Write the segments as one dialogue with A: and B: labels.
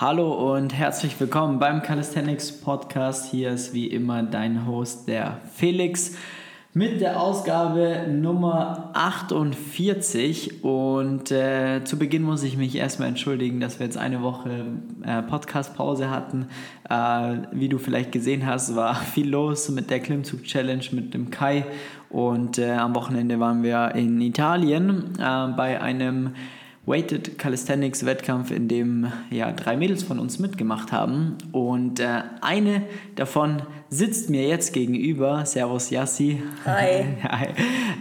A: Hallo und herzlich willkommen beim Calisthenics Podcast. Hier ist wie immer dein Host, der Felix, mit der Ausgabe Nummer 48. Und äh, zu Beginn muss ich mich erstmal entschuldigen, dass wir jetzt eine Woche äh, Podcast-Pause hatten. Äh, wie du vielleicht gesehen hast, war viel los mit der Klimmzug-Challenge mit dem Kai. Und äh, am Wochenende waren wir in Italien äh, bei einem Weighted Calisthenics Wettkampf, in dem ja drei Mädels von uns mitgemacht haben und äh, eine davon sitzt mir jetzt gegenüber. Servus Yassi.
B: Hi.
A: Hi.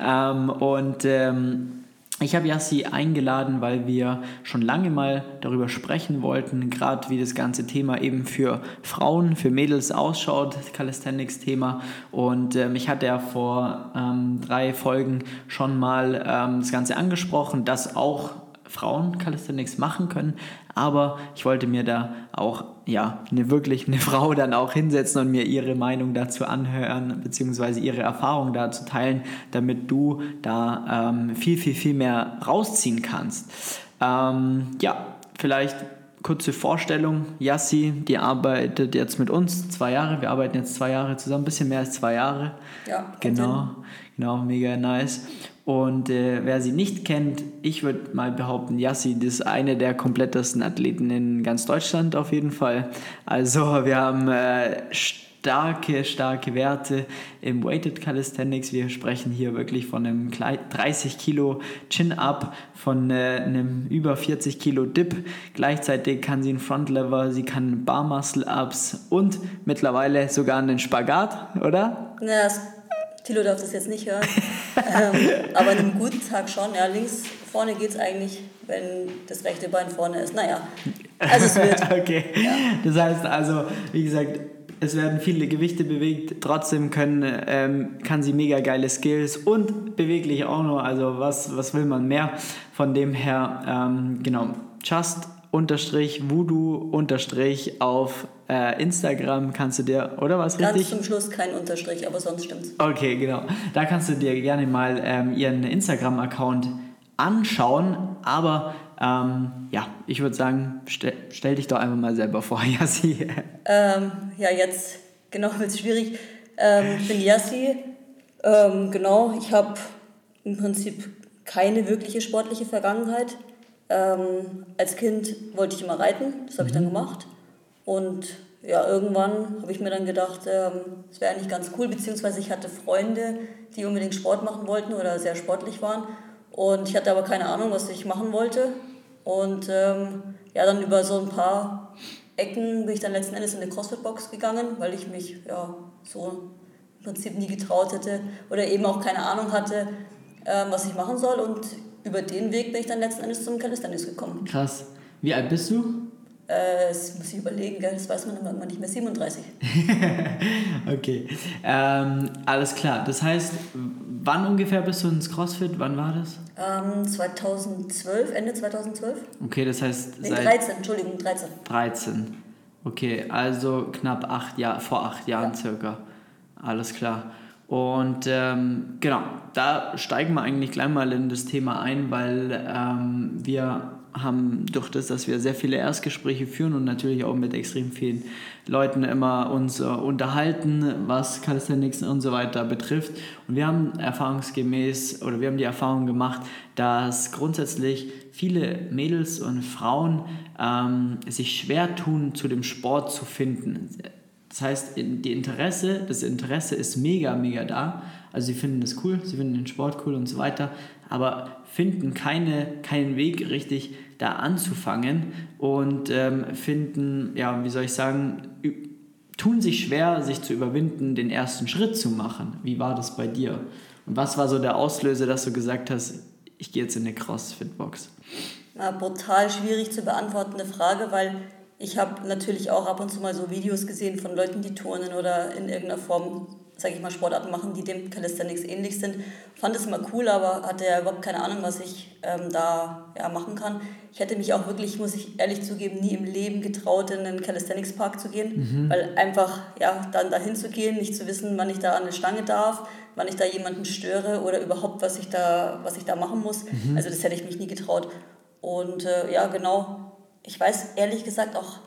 A: Ähm, und ähm, ich habe Yassi eingeladen, weil wir schon lange mal darüber sprechen wollten, gerade wie das ganze Thema eben für Frauen, für Mädels ausschaut, das Calisthenics-Thema. Und ähm, ich hatte ja vor ähm, drei Folgen schon mal ähm, das Ganze angesprochen, dass auch Frauen Calisthenics machen können, aber ich wollte mir da auch ja eine wirklich eine Frau dann auch hinsetzen und mir ihre Meinung dazu anhören beziehungsweise ihre Erfahrung dazu teilen, damit du da ähm, viel viel viel mehr rausziehen kannst. Ähm, ja, vielleicht kurze Vorstellung. Yassi, die arbeitet jetzt mit uns zwei Jahre. Wir arbeiten jetzt zwei Jahre zusammen, ein bisschen mehr als zwei Jahre.
B: Ja,
A: genau, genau, mega nice. Und äh, wer sie nicht kennt, ich würde mal behaupten, Yassi ist eine der komplettesten Athleten in ganz Deutschland auf jeden Fall. Also wir haben äh, starke, starke Werte im Weighted Calisthenics. Wir sprechen hier wirklich von einem 30 Kilo Chin-Up, von äh, einem über 40 Kilo Dip. Gleichzeitig kann sie einen Front Lever, sie kann Bar Muscle Ups und mittlerweile sogar einen Spagat, oder?
B: Ja, das Tilo darf das jetzt nicht hören. ähm, aber an einem guten Tag schon. Ja, links vorne geht es eigentlich, wenn das rechte Bein vorne ist. Naja, also es wird.
A: okay. Ja. Das heißt also, wie gesagt, es werden viele Gewichte bewegt, trotzdem können, ähm, kann sie mega geile Skills und beweglich auch noch. Also was, was will man mehr? Von dem her, ähm, genau, just unterstrich voodoo unterstrich auf äh, Instagram kannst du dir, oder was
B: Ganz
A: richtig?
B: zum Schluss kein Unterstrich, aber sonst stimmt's.
A: Okay, genau. Da kannst du dir gerne mal ähm, ihren Instagram-Account anschauen, aber ähm, ja, ich würde sagen, stell, stell, dich doch einfach mal selber vor, Yassi.
B: Ähm, ja, jetzt genau wird es schwierig. Ähm, ich bin Yassi. Ähm, genau, ich habe im Prinzip keine wirkliche sportliche Vergangenheit. Ähm, als Kind wollte ich immer reiten, das habe ich dann mhm. gemacht. Und ja, irgendwann habe ich mir dann gedacht, ähm, es wäre eigentlich ganz cool, beziehungsweise ich hatte Freunde, die unbedingt Sport machen wollten oder sehr sportlich waren. Und ich hatte aber keine Ahnung, was ich machen wollte. Und ähm, ja, dann über so ein paar Ecken bin ich dann letzten Endes in eine CrossFit-Box gegangen, weil ich mich ja so im Prinzip nie getraut hätte oder eben auch keine Ahnung hatte, ähm, was ich machen soll. Und über den Weg bin ich dann letzten Endes zum Calisthenics gekommen.
A: Krass. Wie alt bist du?
B: Äh, das muss ich überlegen, gell? das weiß man immer nicht mehr. 37.
A: okay. Ähm, alles klar. Das heißt, wann ungefähr bist du ins CrossFit? Wann war das?
B: Ähm, 2012, Ende 2012.
A: Okay, das heißt.
B: Nee, 13, Entschuldigung, 13.
A: 13. Okay, also knapp acht Jahre, vor acht Jahren ja. circa. Alles klar. Und ähm, genau, da steigen wir eigentlich gleich mal in das Thema ein, weil ähm, wir haben durch das, dass wir sehr viele Erstgespräche führen und natürlich auch mit extrem vielen Leuten immer uns äh, unterhalten, was Calisthenics und so weiter betrifft. Und wir haben erfahrungsgemäß oder wir haben die Erfahrung gemacht, dass grundsätzlich viele Mädels und Frauen ähm, sich schwer tun, zu dem Sport zu finden das heißt, die Interesse, das Interesse ist mega, mega da. Also sie finden das cool, sie finden den Sport cool und so weiter, aber finden keine, keinen Weg richtig da anzufangen und ähm, finden, ja, wie soll ich sagen, tun sich schwer, sich zu überwinden, den ersten Schritt zu machen. Wie war das bei dir? Und was war so der Auslöser, dass du gesagt hast, ich gehe jetzt in eine CrossFit-Box?
B: Ja, brutal schwierig zu beantwortende Frage, weil ich habe natürlich auch ab und zu mal so Videos gesehen von Leuten, die turnen oder in irgendeiner Form, sage ich mal, Sportarten machen, die dem Calisthenics ähnlich sind. Fand es immer cool, aber hatte ja überhaupt keine Ahnung, was ich ähm, da ja, machen kann. Ich hätte mich auch wirklich, muss ich ehrlich zugeben, nie im Leben getraut, in einen Calisthenics Park zu gehen, mhm. weil einfach ja, dann dahin zu gehen, nicht zu wissen, wann ich da an eine Stange darf, wann ich da jemanden störe oder überhaupt, was ich da, was ich da machen muss. Mhm. Also das hätte ich mich nie getraut. Und äh, ja, genau, ich weiß ehrlich gesagt auch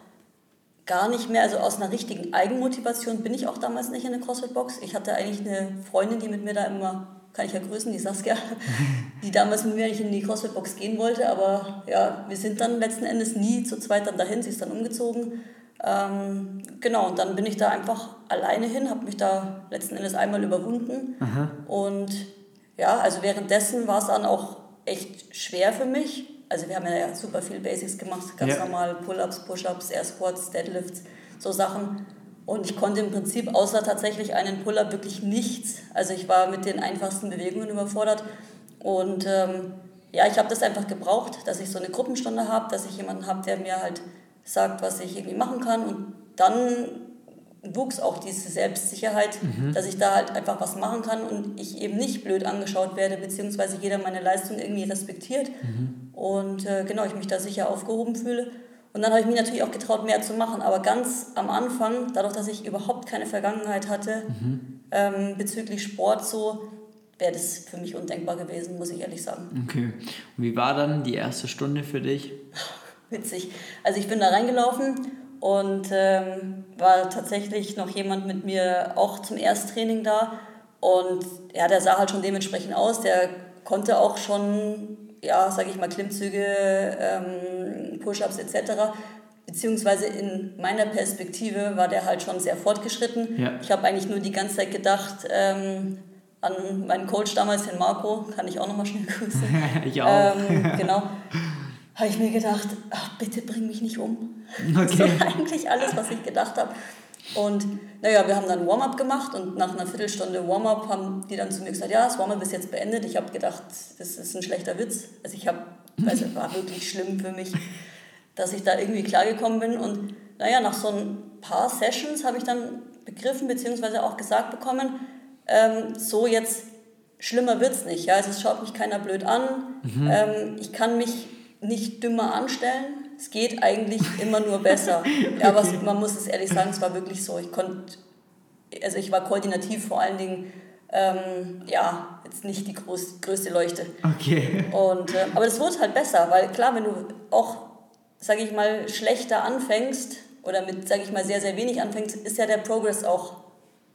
B: gar nicht mehr, also aus einer richtigen Eigenmotivation bin ich auch damals nicht in der CrossFit-Box. Ich hatte eigentlich eine Freundin, die mit mir da immer, kann ich ja grüßen, die Saskia, die damals mit mir nicht in die CrossFit-Box gehen wollte, aber ja, wir sind dann letzten Endes nie zu zweit dann dahin, sie ist dann umgezogen. Ähm, genau, und dann bin ich da einfach alleine hin, habe mich da letzten Endes einmal überwunden Aha. und ja, also währenddessen war es dann auch echt schwer für mich, also wir haben ja super viel Basics gemacht, ganz ja. normal Pull-ups, Push-ups, Air Squats, Deadlifts, so Sachen. Und ich konnte im Prinzip außer tatsächlich einen Pull-up wirklich nichts. Also ich war mit den einfachsten Bewegungen überfordert. Und ähm, ja, ich habe das einfach gebraucht, dass ich so eine Gruppenstunde habe, dass ich jemanden habe, der mir halt sagt, was ich irgendwie machen kann. Und dann wuchs auch diese Selbstsicherheit, mhm. dass ich da halt einfach was machen kann und ich eben nicht blöd angeschaut werde, beziehungsweise jeder meine Leistung irgendwie respektiert. Mhm. Und äh, genau, ich mich da sicher aufgehoben fühle. Und dann habe ich mich natürlich auch getraut, mehr zu machen. Aber ganz am Anfang, dadurch, dass ich überhaupt keine Vergangenheit hatte mhm. ähm, bezüglich Sport, so wäre das für mich undenkbar gewesen, muss ich ehrlich sagen.
A: Okay. Und wie war dann die erste Stunde für dich?
B: Witzig. Also ich bin da reingelaufen und ähm, war tatsächlich noch jemand mit mir auch zum Ersttraining da. Und ja, der sah halt schon dementsprechend aus. Der konnte auch schon, ja, sage ich mal, Klimmzüge, ähm, Push-ups etc. Beziehungsweise in meiner Perspektive war der halt schon sehr fortgeschritten. Ja. Ich habe eigentlich nur die ganze Zeit gedacht, ähm, an meinen Coach damals, den Marco, kann ich auch nochmal schnell grüßen. ich auch. Ähm, genau. Habe ich mir gedacht, ach, bitte bring mich nicht um. Okay. Das war eigentlich alles, was ich gedacht habe. Und naja, wir haben dann Warm-up gemacht und nach einer Viertelstunde Warm-up haben die dann zu mir gesagt, ja, das Warm-up ist jetzt beendet. Ich habe gedacht, das ist ein schlechter Witz. Also ich habe, also es war wirklich schlimm für mich, dass ich da irgendwie klargekommen bin. Und naja, nach so ein paar Sessions habe ich dann begriffen bzw. auch gesagt bekommen, ähm, so jetzt schlimmer wird es nicht. Ja? Also es schaut mich keiner blöd an. Mhm. Ähm, ich kann mich nicht dümmer anstellen. Es geht eigentlich immer nur besser. Ja, aber okay. man muss es ehrlich sagen, es war wirklich so. Ich konnte, also ich war koordinativ vor allen Dingen, ähm, ja, jetzt nicht die groß, größte Leuchte. Okay. Und, äh, aber das wurde halt besser, weil klar, wenn du auch, sage ich mal, schlechter anfängst oder mit, sage ich mal, sehr, sehr wenig anfängst, ist ja der Progress auch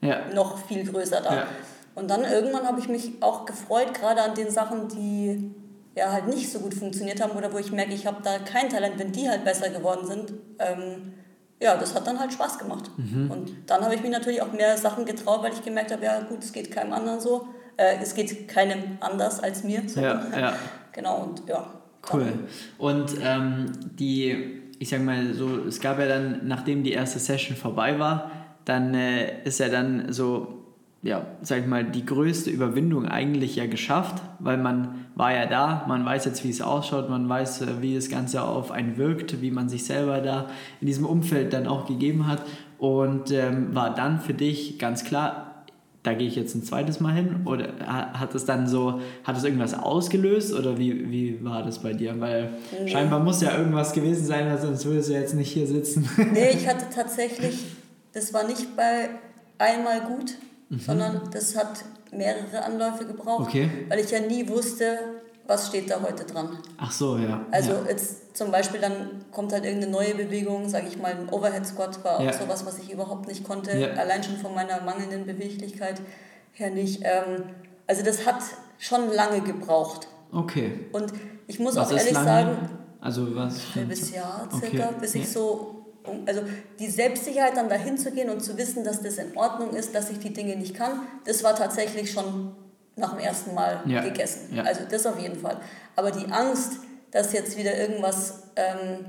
B: ja. noch viel größer da. Ja. Und dann irgendwann habe ich mich auch gefreut, gerade an den Sachen, die ja, halt nicht so gut funktioniert haben oder wo ich merke, ich habe da kein Talent, wenn die halt besser geworden sind, ähm, ja, das hat dann halt Spaß gemacht. Mhm. Und dann habe ich mich natürlich auch mehr Sachen getraut, weil ich gemerkt habe, ja gut, es geht keinem anderen so, äh, es geht keinem anders als mir. So. Ja, ja. Genau, und ja.
A: Cool. Und ähm, die, ich sag mal so, es gab ja dann, nachdem die erste Session vorbei war, dann äh, ist ja dann so ja, sag ich mal, die größte Überwindung eigentlich ja geschafft, weil man war ja da, man weiß jetzt, wie es ausschaut, man weiß, äh, wie das Ganze auf einen wirkt, wie man sich selber da in diesem Umfeld dann auch gegeben hat und ähm, war dann für dich ganz klar, da gehe ich jetzt ein zweites Mal hin oder hat es dann so, hat es irgendwas ausgelöst oder wie, wie war das bei dir? Weil nee. scheinbar muss ja irgendwas gewesen sein, sonst würdest du jetzt nicht hier sitzen.
B: Nee, ich hatte tatsächlich, das war nicht bei einmal gut, mhm. sondern das hat mehrere Anläufe gebraucht, okay. weil ich ja nie wusste, was steht da heute dran.
A: Ach so, ja.
B: Also
A: ja.
B: jetzt zum Beispiel dann kommt halt irgendeine neue Bewegung, sage ich mal, ein Overhead Squat war auch ja. sowas, was ich überhaupt nicht konnte, ja. allein schon von meiner mangelnden Beweglichkeit her nicht. Ähm, also das hat schon lange gebraucht.
A: Okay.
B: Und ich muss was auch ehrlich sagen,
A: also was?
B: Ein halbes Jahr circa, okay. bis ich so also die Selbstsicherheit dann dahin zu gehen und zu wissen, dass das in Ordnung ist, dass ich die Dinge nicht kann, das war tatsächlich schon nach dem ersten Mal ja. gegessen. Ja. Also das auf jeden Fall. Aber die Angst, dass jetzt wieder irgendwas, ähm,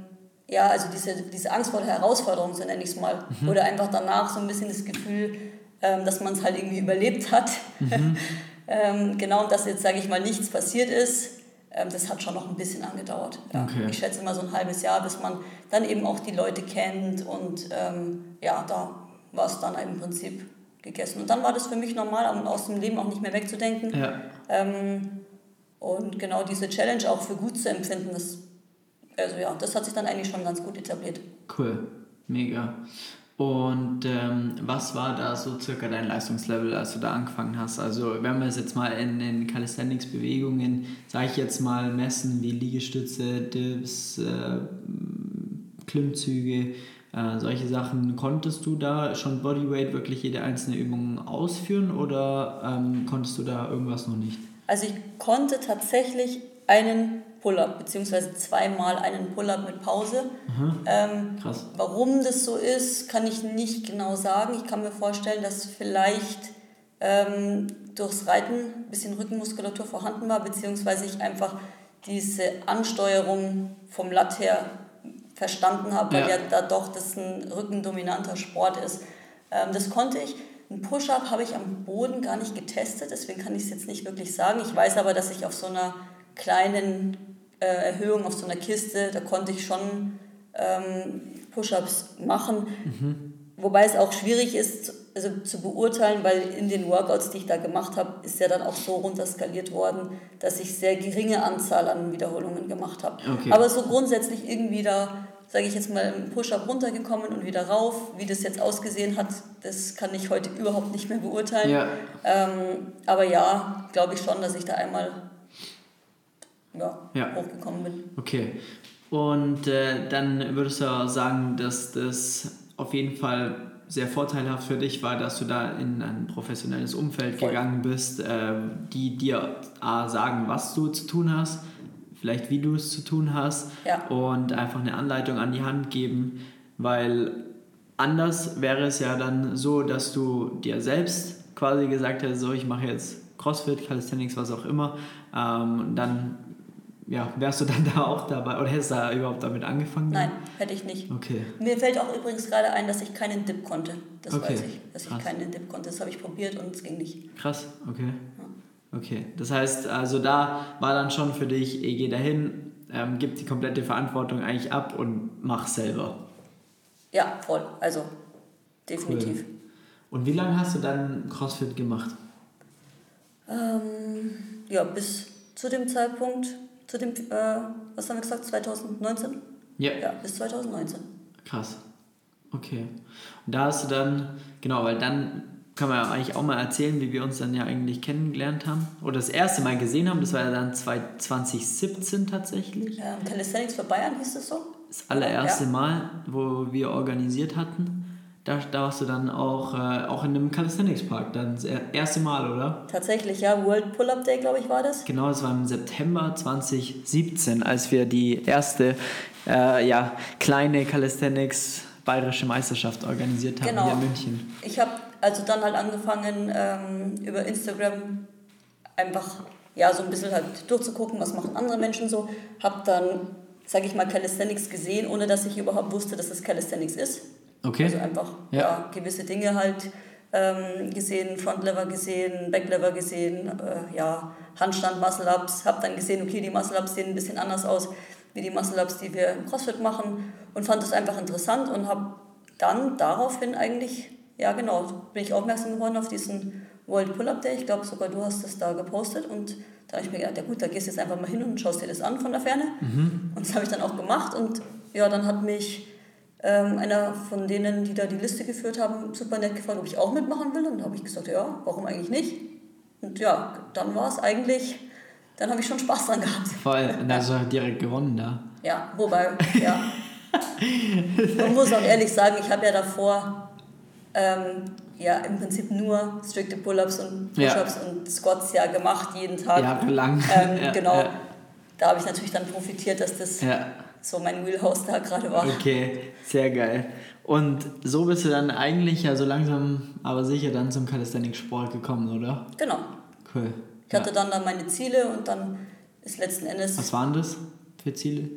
B: ja, also diese, diese Angst vor der Herausforderung, so nenne ich es mal, mhm. oder einfach danach so ein bisschen das Gefühl, ähm, dass man es halt irgendwie überlebt hat. Mhm. ähm, genau, dass jetzt, sage ich mal, nichts passiert ist, das hat schon noch ein bisschen angedauert. Okay. Ich schätze mal so ein halbes Jahr, bis man dann eben auch die Leute kennt und ähm, ja, da war es dann im Prinzip gegessen. Und dann war das für mich normal und aus dem Leben auch nicht mehr wegzudenken. Ja. Ähm, und genau diese Challenge auch für gut zu empfinden, das, also ja, das hat sich dann eigentlich schon ganz gut etabliert.
A: Cool, mega. Und ähm, was war da so circa dein Leistungslevel, als du da angefangen hast? Also wenn wir es jetzt mal in den Calisthenics-Bewegungen, sage ich jetzt mal, messen wie Liegestütze, Dips, äh, Klimmzüge, Äh, solche Sachen, konntest du da schon Bodyweight wirklich jede einzelne Übung ausführen oder ähm, konntest du da irgendwas noch nicht?
B: Also ich konnte tatsächlich einen Pull-up, beziehungsweise zweimal einen Pull-up mit Pause.
A: Mhm.
B: Ähm,
A: Krass.
B: warum das so ist, kann ich nicht genau sagen. Ich kann mir vorstellen, dass vielleicht ähm, durchs Reiten ein bisschen Rückenmuskulatur vorhanden war, beziehungsweise ich einfach diese Ansteuerung vom Latt her verstanden habe, weil
A: Ja.
B: ja da doch das ein rückendominanter Sport ist. Ähm, das konnte ich. Ein Push-Up habe ich am Boden gar nicht getestet, deswegen kann ich es jetzt nicht wirklich sagen. Ich weiß aber, dass ich auf so einer kleinen äh, Erhöhung, auf so einer Kiste, da konnte ich schon ähm, Push-Ups machen. Wobei es auch schwierig ist also zu beurteilen, weil in den Workouts, die ich da gemacht habe, ist ja dann auch so runterskaliert worden, dass ich sehr geringe Anzahl an Wiederholungen gemacht habe.
A: Okay.
B: Aber so grundsätzlich irgendwie da, sage ich jetzt mal, im Push-Up runtergekommen und wieder rauf. Wie das jetzt ausgesehen hat, das kann ich heute überhaupt nicht mehr beurteilen.
A: Ja.
B: Ähm, aber ja, glaube ich schon, dass ich da einmal ja,
A: Ja.
B: hochgekommen bin.
A: Okay. Und äh, dann würdest du auch sagen, dass das auf jeden Fall sehr vorteilhaft für dich war, dass du da in ein professionelles Umfeld
B: Voll.
A: gegangen bist, äh, die dir A, sagen, was du zu tun hast, vielleicht wie du es zu tun hast
B: Ja.
A: und einfach eine Anleitung an die Hand geben, weil anders wäre es ja dann so, dass du dir selbst quasi gesagt hättest, so ich mache jetzt CrossFit, Calisthenics, was auch immer, ähm, dann ja, wärst du dann da auch dabei oder hättest du da überhaupt damit angefangen?
B: Nein, hätte ich nicht.
A: Okay.
B: Mir fällt auch übrigens gerade ein, dass ich keinen Dip konnte. Das
A: Okay,
B: weiß ich, dass
A: krass.
B: ich keinen Dip konnte. Das habe ich probiert und es ging nicht.
A: Krass, okay. Okay, das heißt, also da war dann schon für dich, ich gehe dahin, ähm, gib die komplette Verantwortung eigentlich ab und mach selber.
B: Ja, voll. Also definitiv.
A: Und wie lange hast du dann CrossFit gemacht?
B: Ähm, ja, bis zu dem Zeitpunkt, zu dem, äh, was haben wir gesagt, 2019?
A: Ja.
B: Ja, bis 2019.
A: Krass. Okay. Und da hast du dann, genau, weil dann kann man ja eigentlich auch mal erzählen, wie wir uns dann ja eigentlich kennengelernt haben. Oder das erste Mal gesehen haben, das war ja dann 2017 tatsächlich.
B: Ähm, Calisthenics für Bayern hieß das so?
A: Das allererste
B: Ja.
A: Mal, wo wir organisiert hatten. Da, da warst du dann auch, äh, auch in einem Calisthenics Park, dann das er- erste Mal, oder?
B: Tatsächlich, ja. World Pull-Up Day, glaube ich, war das.
A: Genau, das war im September 2017, als wir die erste äh, ja, kleine Calisthenics bayerische Meisterschaft organisiert haben
B: Genau.
A: hier in München.
B: Ich habe also dann halt angefangen, ähm, über Instagram einfach ja, so ein bisschen halt durchzugucken, was machen andere Menschen so. Habe dann, sage ich mal, Calisthenics gesehen, ohne dass ich überhaupt wusste, dass es Calisthenics ist.
A: Okay.
B: Also einfach
A: Ja.
B: ja. gewisse Dinge halt ähm, gesehen, Frontlever gesehen, Backlever gesehen, äh, ja, Handstand, Muscle-Ups. Habe dann gesehen, okay, die Muscle-Ups sehen ein bisschen anders aus wie die Muscle-Ups, die wir im CrossFit machen und fand es einfach interessant und habe dann daraufhin eigentlich, ja genau, bin ich aufmerksam geworden auf diesen World Pull-Up Day. Ich glaube sogar du hast das da gepostet und da habe ich mir gedacht, ja gut, da gehst du jetzt einfach mal hin und schaust dir das an von der Ferne. Und das habe ich dann auch gemacht und ja, dann hat mich ähm, einer von denen, die da die Liste geführt haben, super nett gefragt, ob ich auch mitmachen will. Und da habe ich gesagt, ja, warum eigentlich nicht? Und ja, dann war es eigentlich, dann habe ich schon Spaß dran gehabt.
A: Voll, und also direkt gewonnen da.
B: Ja, wobei, ja. Man muss auch ehrlich sagen, ich habe ja davor ähm, ja im Prinzip nur strikte Pull-ups und
A: Ja.
B: Push-ups und Squats ja gemacht jeden Tag.
A: Jahrelang.
B: Ähm,
A: Ja,
B: genau.
A: ja.
B: Da habe ich natürlich dann profitiert, dass das
A: Ja,
B: so mein Wheelhouse da gerade war.
A: okay, sehr geil. Und so bist du dann eigentlich ja so langsam, aber sicher dann zum Calisthenics-Sport gekommen, oder?
B: Genau.
A: Cool.
B: Ich hatte dann, dann meine Ziele und dann ist letzten Endes.
A: Was waren das für Ziele?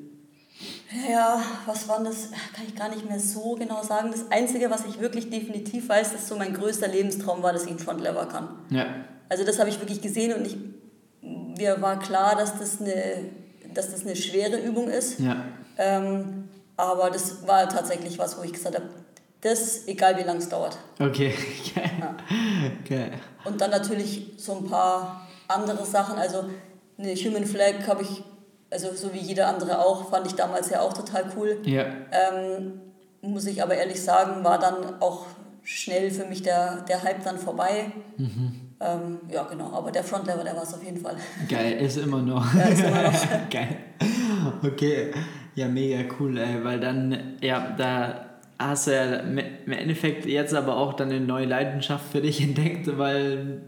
B: Ja, was war das? Kann ich gar nicht mehr so genau sagen. Das Einzige, was ich wirklich definitiv weiß, dass so mein größter Lebenstraum war, dass ich einen Frontlever kann.
A: Ja,
B: Also das habe ich wirklich gesehen und ich, mir war klar, dass das eine, dass das eine schwere Übung ist.
A: ja,
B: Ähm, aber das war tatsächlich was, wo ich gesagt habe, das, egal wie lange es dauert.
A: okay, geil.
B: Ja.
A: geil.
B: Und dann natürlich so ein paar andere Sachen. Also eine Human Flag habe ich, also so wie jeder andere auch, fand ich damals ja auch total cool.
A: Ja,
B: Ähm, muss ich aber ehrlich sagen, war dann auch schnell für mich der, der Hype dann vorbei. Ähm, ja, genau, aber der Frontlever, der war es auf jeden Fall.
A: geil, ist immer noch.
B: Ja, ist immer noch.
A: geil. Okay, ja, mega cool, ey, weil dann, ja, da hast du ja im Endeffekt jetzt aber auch dann eine neue Leidenschaft für dich entdeckt, weil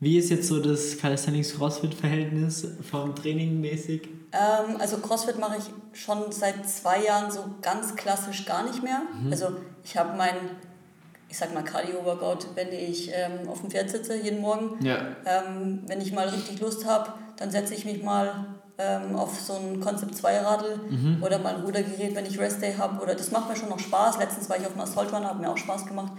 A: wie ist jetzt so das Calisthenics-Crossfit-Verhältnis vom Training mäßig?
B: Ähm, also Crossfit mache ich schon seit zwei Jahren so ganz klassisch gar nicht mehr. Mhm. Also ich habe mein, ich sag mal Cardio-Workout, wenn ich ähm, auf dem Pferd sitze jeden Morgen. Ja. Ähm, wenn ich mal richtig Lust habe, dann setze ich mich mal ähm, auf so ein Concept 2 Radl mhm. oder mal ein Rudergerät, wenn ich Rest Day habe. Oder das macht mir schon noch Spaß. Letztens war ich auf einem Assault Runner, hat mir auch Spaß gemacht.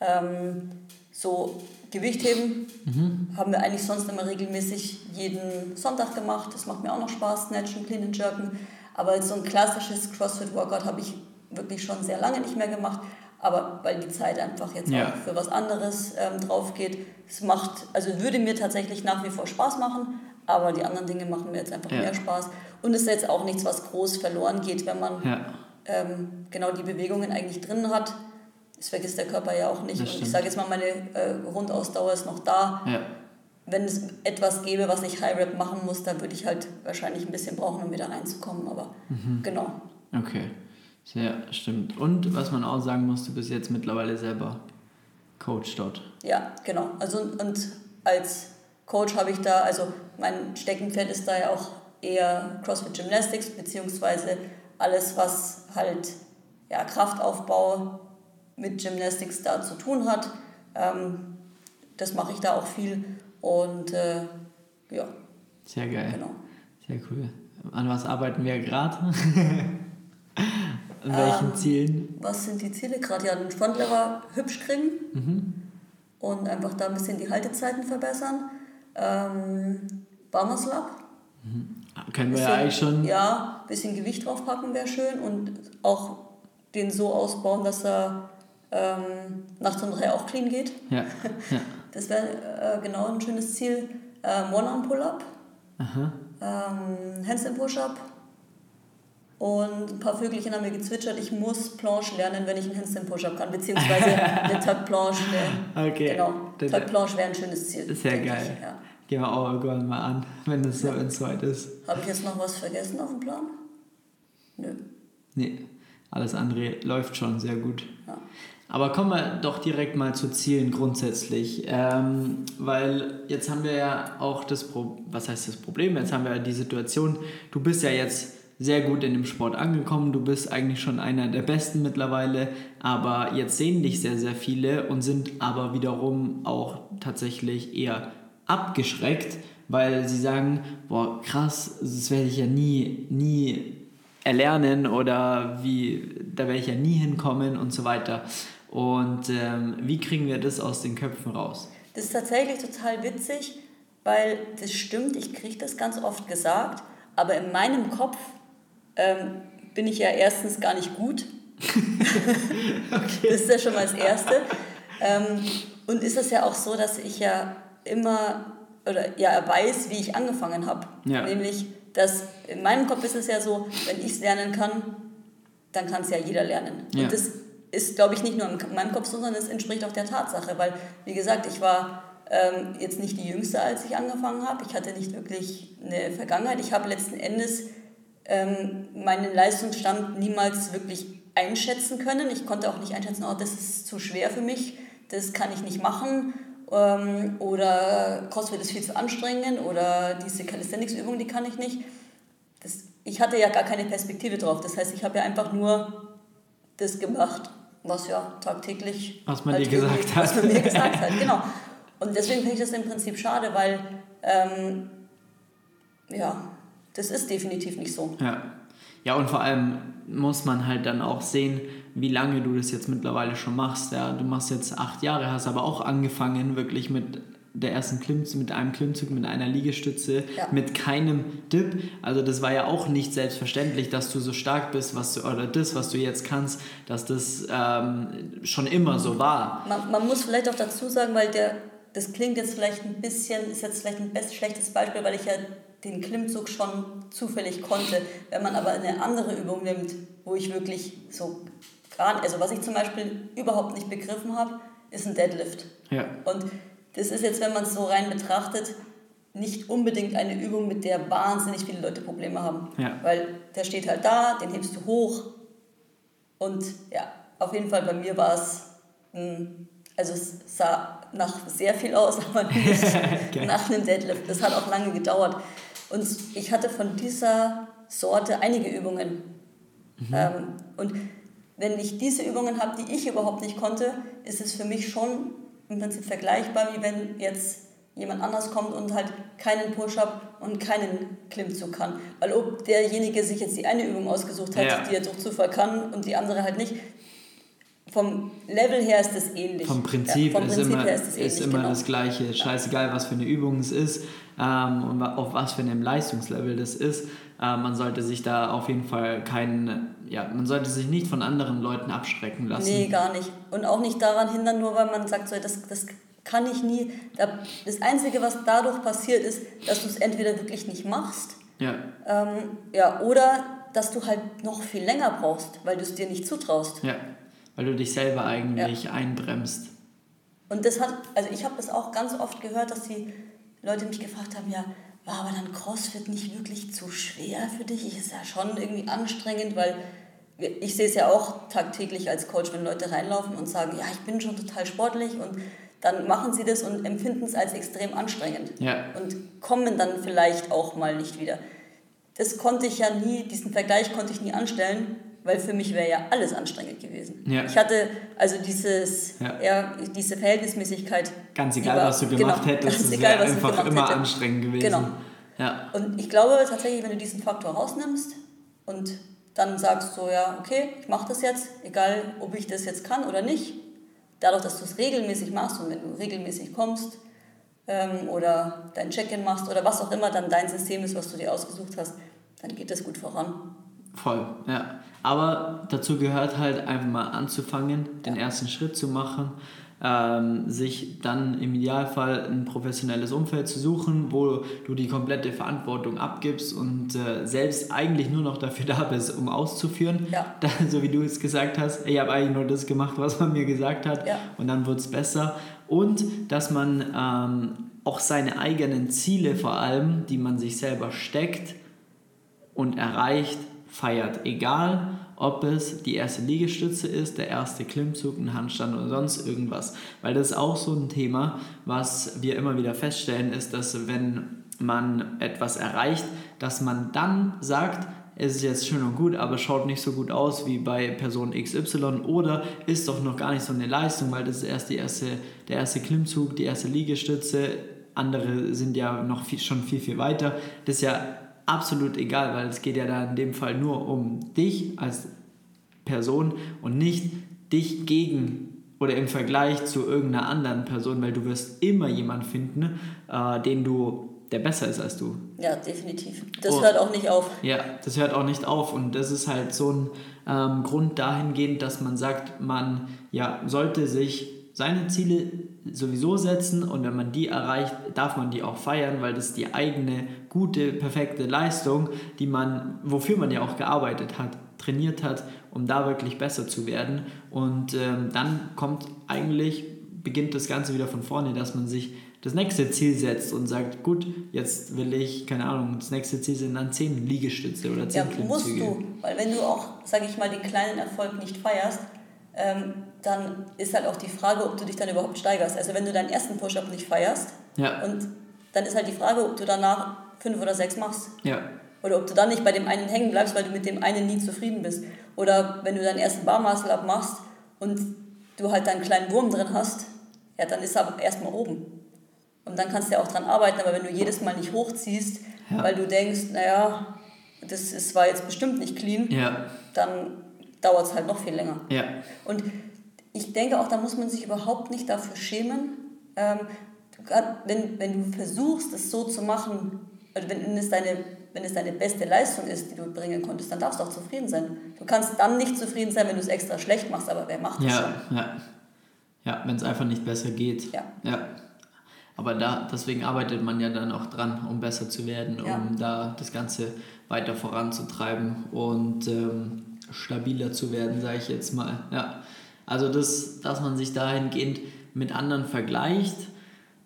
B: Ähm, so Gewichtheben mhm. haben wir eigentlich sonst immer regelmäßig jeden Sonntag gemacht. Das macht mir auch noch Spaß, Snatchen, Clean and Jerken. Aber so ein klassisches CrossFit-Workout habe ich wirklich schon sehr lange nicht mehr gemacht. Aber weil die Zeit einfach jetzt ja. auch für was anderes ähm, drauf geht. Es macht, also würde mir tatsächlich nach wie vor Spaß machen, aber die anderen Dinge machen mir jetzt einfach ja. mehr Spaß. Und es ist jetzt auch nichts, was groß verloren geht, wenn man ja. ähm, genau die Bewegungen eigentlich drin hat. Das vergisst der Körper ja auch nicht. Und ich sage jetzt mal, meine äh, Grundausdauer ist noch da. Ja. Wenn es etwas gäbe, was ich High Rep machen muss, dann würde ich halt wahrscheinlich ein bisschen brauchen, um wieder reinzukommen. Aber mhm. genau.
A: Okay. Sehr stimmt. Und was man auch sagen muss, du bist jetzt mittlerweile selber Coach dort.
B: Ja, genau. Also und als Coach habe ich da, also mein Steckenpferd ist da ja auch eher CrossFit Gymnastics, beziehungsweise alles, was halt ja, Kraftaufbau mit Gymnastics da zu tun hat. Ähm, das mache ich da auch viel und äh, ja.
A: Sehr geil. Genau. Sehr cool. An was arbeiten wir gerade? An welchen
B: ähm, Zielen? Was sind die Ziele gerade? Ja, den Sportlerer hübsch kriegen mhm. und einfach da ein bisschen die Haltezeiten verbessern. Ähm, Barmuscle Up. Mhm. Können wir bisschen, ja eigentlich schon. Ja, ein bisschen Gewicht draufpacken wäre schön und auch den so ausbauen, dass er ähm, nachts um drei auch clean geht. Ja. ja. Das wäre äh, genau ein schönes Ziel. Ähm, One-Arm-Pull-Up, ähm, Handstand-Push-Up und ein paar Vögelchen haben mir gezwitschert, ich muss Planche lernen, wenn ich einen Handstand-Push-Up kann, beziehungsweise eine Tuck-Planche. Okay. Genau, Tuck-Planche wäre ein schönes Ziel.
A: Sehr geil. Ich, ja. Gehen wir auch irgendwann mal an, wenn es so, ja. weit ist.
B: Habe ich jetzt noch was vergessen auf dem Plan? Nö.
A: Nee, alles andere läuft schon sehr gut. Ja. Aber kommen wir doch direkt mal zu Zielen grundsätzlich, ähm, weil jetzt haben wir ja auch das Pro was heißt das Problem? Jetzt haben wir ja die Situation, du bist ja jetzt sehr gut in dem Sport angekommen, du bist eigentlich schon einer der Besten mittlerweile, aber jetzt sehen dich sehr, sehr viele und sind aber wiederum auch tatsächlich eher abgeschreckt, weil sie sagen, boah, krass, das werde ich ja nie, nie erlernen oder wie, da werde ich ja nie hinkommen und so weiter. Und ähm, wie kriegen wir das aus den Köpfen raus?
B: Das ist tatsächlich total witzig, weil das stimmt, ich kriege das ganz oft gesagt, aber in meinem Kopf ähm, bin ich ja erstens gar nicht gut. okay. Das ist ja schon mal das Erste. Ähm, und ist es ja auch so, dass ich ja immer oder ja weiß, wie ich angefangen habe. Ja. Nämlich, dass in meinem Kopf ist es ja so, wenn ich es lernen kann, dann kann es ja jeder lernen. Ja. Und das ist, glaube ich, nicht nur in meinem Kopf, sondern es entspricht auch der Tatsache, weil, wie gesagt, ich war ähm, jetzt nicht die Jüngste, als ich angefangen habe. Ich hatte nicht wirklich eine Vergangenheit. Ich habe letzten Endes ähm, meinen Leistungsstand niemals wirklich einschätzen können. Ich konnte auch nicht einschätzen, oh, das ist zu schwer für mich, das kann ich nicht machen. Ähm, oder CrossFit ist viel zu anstrengend oder diese Calisthenics-Übung, die kann ich nicht. Das, ich hatte ja gar keine Perspektive drauf. Das heißt, ich habe ja einfach nur das gemacht, was ja tagtäglich. Was man halt dir gesagt hat. Was man mir gesagt hat, genau. Und deswegen finde ich das im Prinzip schade, weil ähm, ja, das ist definitiv nicht so.
A: Ja. Ja, und vor allem muss man halt dann auch sehen, wie lange du das jetzt mittlerweile schon machst. Ja, du machst jetzt acht Jahre, hast aber auch angefangen wirklich mit der ersten Klimmzug, mit einem Klimmzug, mit einer Liegestütze, ja. mit keinem Dip. Also das war ja auch nicht selbstverständlich, dass du so stark bist, was du, oder das, was du jetzt kannst, dass das ähm, schon immer so war.
B: Man, man muss vielleicht auch dazu sagen, weil der, das klingt jetzt vielleicht ein bisschen, ist jetzt vielleicht ein best, schlechtes Beispiel, weil ich ja den Klimmzug schon zufällig konnte. Wenn man aber eine andere Übung nimmt, wo ich wirklich so gar also was ich zum Beispiel überhaupt nicht begriffen habe, ist ein Deadlift. Ja. Und das ist jetzt, wenn man es so rein betrachtet, nicht unbedingt eine Übung, mit der wahnsinnig viele Leute Probleme haben. Ja. Weil der steht halt da, den hebst du hoch und ja, auf jeden Fall bei mir war es, also es sah nach sehr viel aus, aber nicht nach einem Deadlift. Das hat auch lange gedauert. Und ich hatte von dieser Sorte einige Übungen. Mhm. Ähm, und wenn ich diese Übungen habe, die ich überhaupt nicht konnte, ist es für mich schon im Prinzip vergleichbar, wie wenn jetzt jemand anders kommt und halt keinen Push-Up und keinen Klimmzug kann. Weil ob derjenige sich jetzt die eine Übung ausgesucht hat, ja. die er durch Zufall kann und die andere halt nicht, vom Level her ist das ähnlich.
A: Vom Prinzip, ja, vom Prinzip ist immer, ist, ähnlich, ist immer genau. das Gleiche. Scheißegal, was für eine Übung es ist ähm, und auf was für einem Leistungslevel das ist. Äh, man sollte sich da auf jeden Fall keinen, ja, man sollte sich nicht von anderen Leuten abschrecken lassen.
B: Nee, gar nicht. Und auch nicht daran hindern, nur weil man sagt, so, das, das kann ich nie. Das Einzige, was dadurch passiert, ist, dass du es entweder wirklich nicht machst. Ja. Ähm, ja, oder dass du halt noch viel länger brauchst, weil du es dir nicht zutraust.
A: Ja, weil du dich selber eigentlich ja. einbremst.
B: Und das hat, also ich habe das auch ganz oft gehört, dass die Leute mich gefragt haben, ja, war aber dann CrossFit nicht wirklich zu schwer für dich? Ich ist ja schon irgendwie anstrengend, weil ich sehe es ja auch tagtäglich als Coach, wenn Leute reinlaufen und sagen, ja, ich bin schon total sportlich und dann machen sie das und empfinden es als extrem anstrengend ja. und kommen dann vielleicht auch mal nicht wieder. Das konnte ich ja nie, diesen Vergleich konnte ich nie anstellen, weil für mich wäre ja alles anstrengend gewesen. Ja. Ich hatte also dieses, ja. ja diese Verhältnismäßigkeit.
A: Ganz egal, war, was du gemacht genau, hättest, es wäre einfach immer hätte. anstrengend gewesen. Genau.
B: Ja. Und ich glaube tatsächlich, wenn du diesen Faktor rausnimmst und dann sagst du, ja, okay, ich mache das jetzt, egal ob ich das jetzt kann oder nicht, dadurch, dass du es regelmäßig machst und wenn du regelmäßig kommst ähm, oder dein Check-in machst oder was auch immer dann dein System ist, was du dir ausgesucht hast, dann geht das gut voran.
A: Voll, ja. Aber dazu gehört halt einfach mal anzufangen, den ersten Schritt zu machen ähm, sich dann im Idealfall ein professionelles Umfeld zu suchen, wo du die komplette Verantwortung abgibst und äh, selbst eigentlich nur noch dafür da bist, um auszuführen. Ja. Da, so wie du es gesagt hast, ich habe eigentlich nur das gemacht, was man mir gesagt hat ja. und dann wird es besser. Und dass man ähm, auch seine eigenen Ziele vor allem, die man sich selber steckt und erreicht, feiert. Egal, ob es die erste Liegestütze ist, der erste Klimmzug, ein Handstand oder sonst irgendwas. Weil das ist auch so ein Thema, was wir immer wieder feststellen, ist, dass wenn man etwas erreicht, dass man dann sagt, es ist jetzt schön und gut, aber schaut nicht so gut aus wie bei Person XY oder ist doch noch gar nicht so eine Leistung, weil das ist erst die erste, der erste Klimmzug, die erste Liegestütze, andere sind ja noch viel, schon viel, viel weiter. Das ist ja absolut egal, weil es geht ja da in dem Fall nur um dich als Person und nicht dich gegen oder im Vergleich zu irgendeiner anderen Person, weil du wirst immer jemanden finden, äh, den du, der besser ist als du.
B: Ja, definitiv. Das oh, hört auch nicht auf.
A: Ja, das hört auch nicht auf und das ist halt so ein ähm, Grund dahingehend, dass man sagt, man ja, sollte sich seine Ziele sowieso setzen und wenn man die erreicht, darf man die auch feiern, weil das die eigene gute, perfekte Leistung, die man, wofür man ja auch gearbeitet hat, trainiert hat, um da wirklich besser zu werden. Und ähm, dann kommt eigentlich, beginnt das Ganze wieder von vorne, dass man sich das nächste Ziel setzt und sagt, gut, jetzt will ich, keine Ahnung, das nächste Ziel sind dann 10 Liegestütze oder 10 ja, Klimmzüge. musst
B: du, weil wenn du auch, sage ich mal, den kleinen Erfolg nicht feierst, ähm, dann ist halt auch die Frage, ob du dich dann überhaupt steigerst. Also wenn du deinen ersten Push-Up nicht feierst ja. und dann ist halt die Frage, ob du danach fünf oder sechs machst. Ja. Oder ob du dann nicht bei dem einen hängen bleibst, weil du mit dem einen nie zufrieden bist. Oder wenn du deinen ersten Barmuscle abmachst und du halt deinen kleinen Wurm drin hast, ja, dann ist er aber erstmal oben. Und dann kannst du ja auch dran arbeiten, aber wenn du jedes Mal nicht hochziehst, ja. weil du denkst, naja, das ist, war jetzt bestimmt nicht clean, ja. dann dauert es halt noch viel länger. Ja. Und ich denke auch, da muss man sich überhaupt nicht dafür schämen. Ähm, wenn, wenn du versuchst, es so zu machen, also wenn es, deine, wenn es deine beste Leistung ist, die du bringen konntest, dann darfst du auch zufrieden sein. Du kannst dann nicht zufrieden sein, wenn du es extra schlecht machst, aber wer macht das
A: ja, schon? Ja, ja wenn es einfach nicht besser geht. Ja. ja. Aber da, deswegen arbeitet man ja dann auch dran, um besser zu werden, ja. um da das Ganze weiter voranzutreiben und ähm, stabiler zu werden, sage ich jetzt mal. Ja. Also das, dass man sich dahingehend mit anderen vergleicht,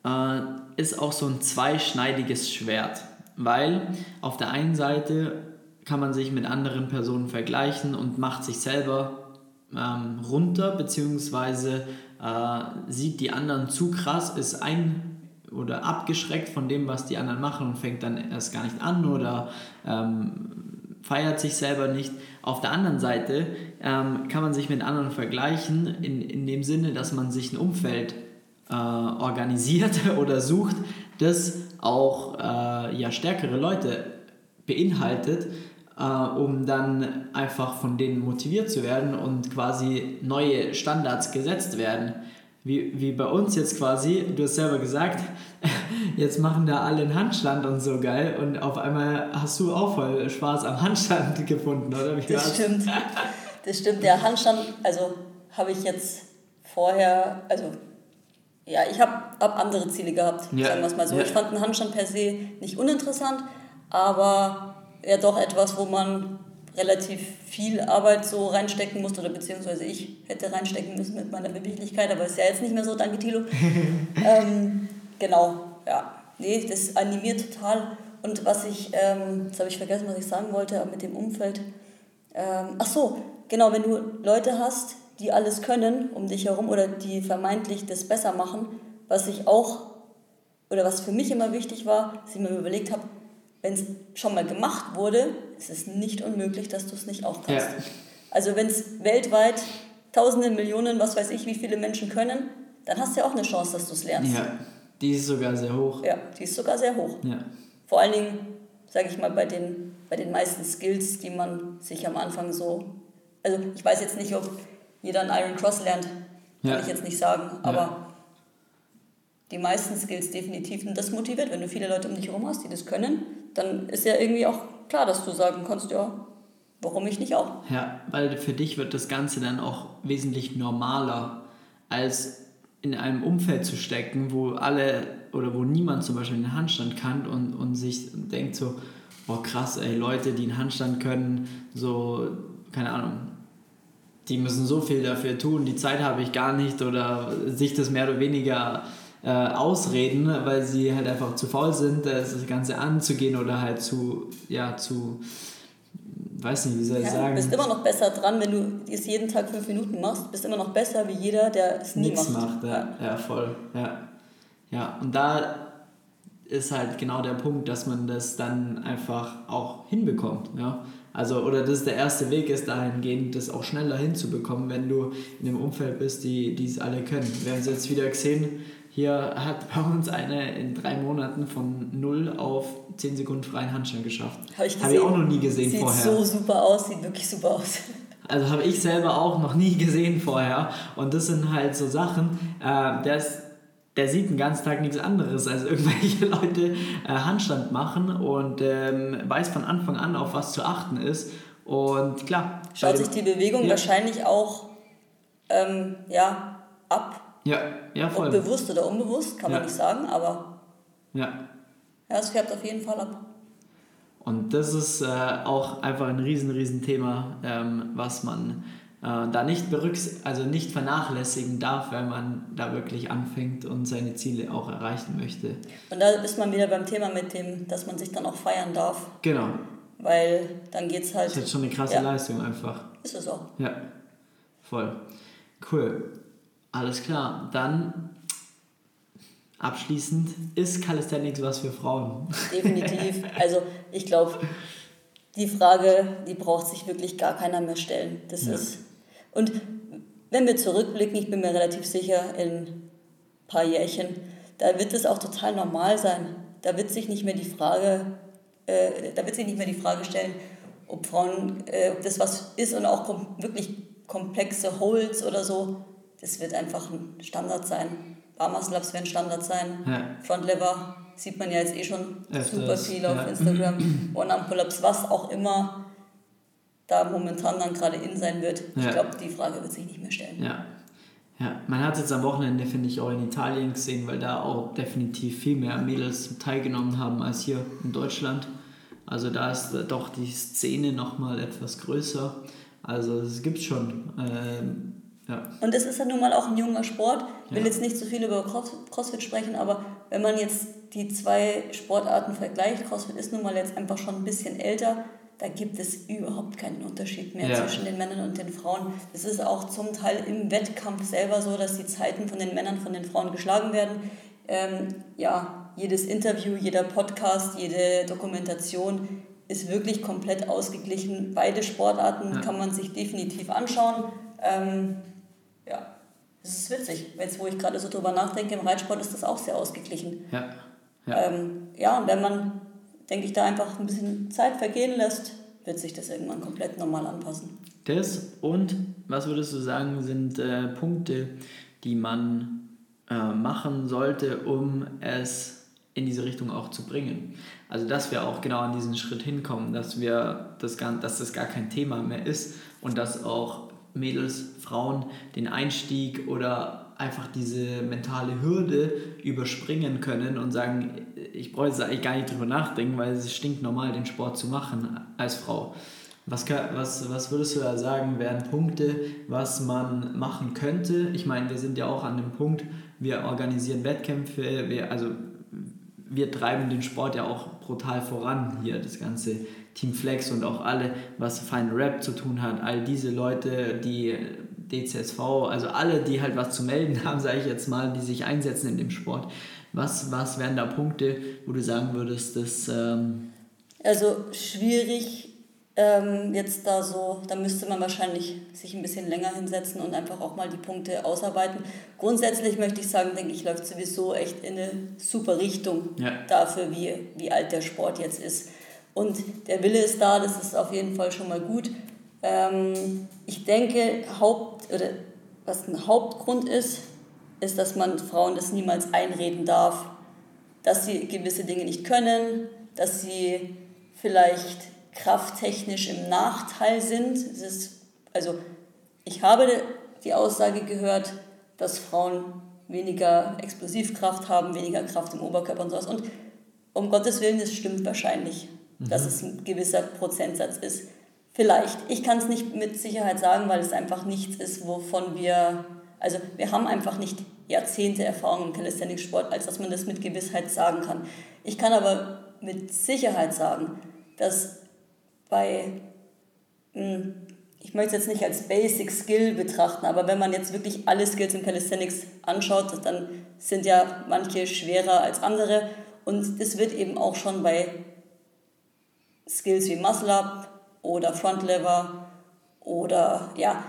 A: äh, ist auch so ein zweischneidiges Schwert, weil auf der einen Seite kann man sich mit anderen Personen vergleichen und macht sich selber ähm, runter, beziehungsweise äh, sieht die anderen zu krass, ist ein oder abgeschreckt von dem, was die anderen machen und fängt dann erst gar nicht an oder ähm, feiert sich selber nicht. Auf der anderen Seite ähm, kann man sich mit anderen vergleichen, in, in dem Sinne, dass man sich ein Umfeld äh, organisiert oder sucht, das auch äh, ja, stärkere Leute beinhaltet, äh, um dann einfach von denen motiviert zu werden und quasi neue Standards gesetzt werden. Wie, wie bei uns jetzt quasi, du hast selber gesagt, jetzt machen da alle einen Handstand und so geil und auf einmal hast du auch voll Spaß am Handstand gefunden, oder?
B: Wie das war's? stimmt. Das stimmt, der Handstand, also habe ich jetzt vorher, also ja, ich habe hab andere Ziele gehabt, ja. sagen wir es mal so. Ja. Ich fand einen Handstand per se nicht uninteressant, aber ja doch etwas, wo man relativ viel Arbeit so reinstecken musste, oder beziehungsweise ich hätte reinstecken müssen mit meiner Beweglichkeit, aber ist ja jetzt nicht mehr so, danke Tilo. ähm, genau, ja. Nee, das animiert total. Und was ich, ähm, jetzt habe ich vergessen, was ich sagen wollte, aber mit dem Umfeld. Ähm, ach so, genau, wenn du Leute hast, die alles können um dich herum oder die vermeintlich das besser machen, was ich auch, oder was für mich immer wichtig war, dass ich mir überlegt habe, wenn es schon mal gemacht wurde, ist es nicht unmöglich, dass du es nicht auch kannst. Ja. Also wenn es weltweit tausende, Millionen, was weiß ich, wie viele Menschen können, dann hast du ja auch eine Chance, dass du es lernst.
A: Ja, die ist sogar sehr hoch.
B: Ja, die ist sogar sehr hoch. Ja. Vor allen Dingen, sage ich mal, bei den, bei den meisten Skills, die man sich am Anfang so... Also ich weiß jetzt nicht, ob jeder einen Iron Cross lernt, kann ja. ich jetzt nicht sagen, aber... Ja die meisten Skills definitiv. Und das motiviert, wenn du viele Leute um dich herum hast, die das können, dann ist ja irgendwie auch klar, dass du sagen kannst, ja, warum ich nicht auch?
A: Ja, weil für dich wird das Ganze dann auch wesentlich normaler, als in einem Umfeld zu stecken, wo alle oder wo niemand zum Beispiel einen Handstand kann und, und sich denkt so, oh krass, ey, Leute, die einen Handstand können, so, keine Ahnung, die müssen so viel dafür tun, die Zeit habe ich gar nicht oder sich das mehr oder weniger äh, ausreden, weil sie halt einfach zu faul sind, das Ganze anzugehen oder halt zu, ja, zu, weiß nicht, wie soll ich ja, sagen.
B: Du bist immer noch besser dran, wenn du es jeden Tag fünf Minuten machst, bist immer noch besser wie jeder, der es nie Nichts
A: macht. macht ja, ja, voll, ja. Ja, und da ist halt genau der Punkt, dass man das dann einfach auch hinbekommt, ja. Also, oder das ist der erste Weg ist dahingehend, das auch schneller hinzubekommen, wenn du in einem Umfeld bist, die, die es alle können. Wir haben es jetzt wieder gesehen, hier hat bei uns eine in drei Monaten von 0 auf 10 Sekunden freien Handstand geschafft. Habe ich, hab ich auch noch nie gesehen
B: sieht vorher. Sieht so super aus, sieht wirklich super aus.
A: Also habe ich selber auch noch nie gesehen vorher. Und das sind halt so Sachen, äh, der, ist, der sieht den ganzen Tag nichts anderes, als irgendwelche Leute äh, Handstand machen und ähm, weiß von Anfang an, auf was zu achten ist. Und klar.
B: Schaut sich die Bewegung ja. wahrscheinlich auch ähm, ja, ab
A: ja, ja, voll.
B: Ob bewusst oder unbewusst, kann ja. man nicht sagen, aber.
A: Ja.
B: Ja, es färbt auf jeden Fall ab.
A: Und das ist äh, auch einfach ein riesen, riesen Thema, ähm, was man äh, da nicht berücks also nicht vernachlässigen darf, wenn man da wirklich anfängt und seine Ziele auch erreichen möchte.
B: Und da ist man wieder beim Thema mit dem, dass man sich dann auch feiern darf.
A: Genau.
B: Weil dann geht es halt.
A: Das ist halt schon eine krasse ja. Leistung einfach.
B: Ist es auch.
A: Ja, voll. Cool. Alles klar, dann abschließend, ist Calisthenics was für Frauen?
B: Definitiv. Also ich glaube, die Frage, die braucht sich wirklich gar keiner mehr stellen. Das ja. ist. Und wenn wir zurückblicken, ich bin mir relativ sicher, in ein paar Jährchen, da wird es auch total normal sein. Da wird sich nicht mehr die Frage, äh, da wird sich nicht mehr die Frage stellen, ob Frauen, äh, ob das was ist und auch kom wirklich komplexe Holds oder so das wird einfach ein Standard sein. Barmer Slaps werden Standard sein. Ja. Frontlever sieht man ja jetzt eh schon Öfters, super viel auf ja. Instagram. One-Arm-Pull-Ups, was auch immer da momentan dann gerade in sein wird. Ja. Ich glaube, die Frage wird sich nicht mehr stellen.
A: Ja. Ja, man hat es jetzt am Wochenende, finde ich, auch in Italien gesehen, weil da auch definitiv viel mehr Mädels teilgenommen haben als hier in Deutschland. Also da ist doch die Szene nochmal etwas größer. Also es gibt schon. Ähm, ja.
B: Und es ist ja nun mal auch ein junger Sport. Ich will ja. jetzt nicht so viel über CrossFit sprechen, aber wenn man jetzt die zwei Sportarten vergleicht, CrossFit ist nun mal jetzt einfach schon ein bisschen älter, da gibt es überhaupt keinen Unterschied mehr ja. zwischen den Männern und den Frauen. Es ist auch zum Teil im Wettkampf selber so, dass die Zeiten von den Männern von den Frauen geschlagen werden. Ähm, ja, jedes Interview, jeder Podcast, jede Dokumentation ist wirklich komplett ausgeglichen. Beide Sportarten ja. kann man sich definitiv anschauen. Ähm, das ist witzig. Jetzt, wo ich gerade so drüber nachdenke, im Reitsport ist das auch sehr ausgeglichen. Ja, ja. Ähm, ja und wenn man denke ich, da einfach ein bisschen Zeit vergehen lässt, wird sich das irgendwann komplett normal anpassen.
A: Das und was würdest du sagen, sind äh, Punkte, die man äh, machen sollte, um es in diese Richtung auch zu bringen? Also, dass wir auch genau an diesen Schritt hinkommen, dass, wir das gar, dass das gar kein Thema mehr ist und dass auch Mädels, Frauen den Einstieg oder einfach diese mentale Hürde überspringen können und sagen, ich brauche jetzt eigentlich gar nicht drüber nachdenken, weil es stinkt normal, den Sport zu machen als Frau. Was, was, was würdest du da sagen, wären Punkte, was man machen könnte? Ich meine, wir sind ja auch an dem Punkt, wir organisieren Wettkämpfe, wir, also wir treiben den Sport ja auch brutal voran hier, das ganze Team Flex und auch alle, was Final Rap zu tun hat, all diese Leute, die DCSV, also alle, die halt was zu melden haben, sage ich jetzt mal, die sich einsetzen in dem Sport. Was, was wären da Punkte, wo du sagen würdest, dass... Ähm
B: also schwierig ähm, jetzt da so, da müsste man wahrscheinlich sich ein bisschen länger hinsetzen und einfach auch mal die Punkte ausarbeiten. Grundsätzlich möchte ich sagen, denke ich, läuft sowieso echt in eine super Richtung ja. dafür, wie, wie alt der Sport jetzt ist. Und der Wille ist da, das ist auf jeden Fall schon mal gut. Ähm, ich denke, Haupt, oder was ein Hauptgrund ist, ist, dass man Frauen das niemals einreden darf, dass sie gewisse Dinge nicht können, dass sie vielleicht krafttechnisch im Nachteil sind. Es ist, also ich habe die Aussage gehört, dass Frauen weniger Explosivkraft haben, weniger Kraft im Oberkörper und sowas. Und um Gottes Willen, das stimmt wahrscheinlich, mhm. dass es ein gewisser Prozentsatz ist. Vielleicht. Ich kann es nicht mit Sicherheit sagen, weil es einfach nichts ist, wovon wir, also wir haben einfach nicht Jahrzehnte Erfahrung im Calisthenics-Sport, als dass man das mit Gewissheit sagen kann. Ich kann aber mit Sicherheit sagen, dass bei, hm, ich möchte es jetzt nicht als Basic Skill betrachten, aber wenn man jetzt wirklich alle Skills im Calisthenics anschaut, dann sind ja manche schwerer als andere und das wird eben auch schon bei Skills wie Muscle Up, oder Front Lever oder ja,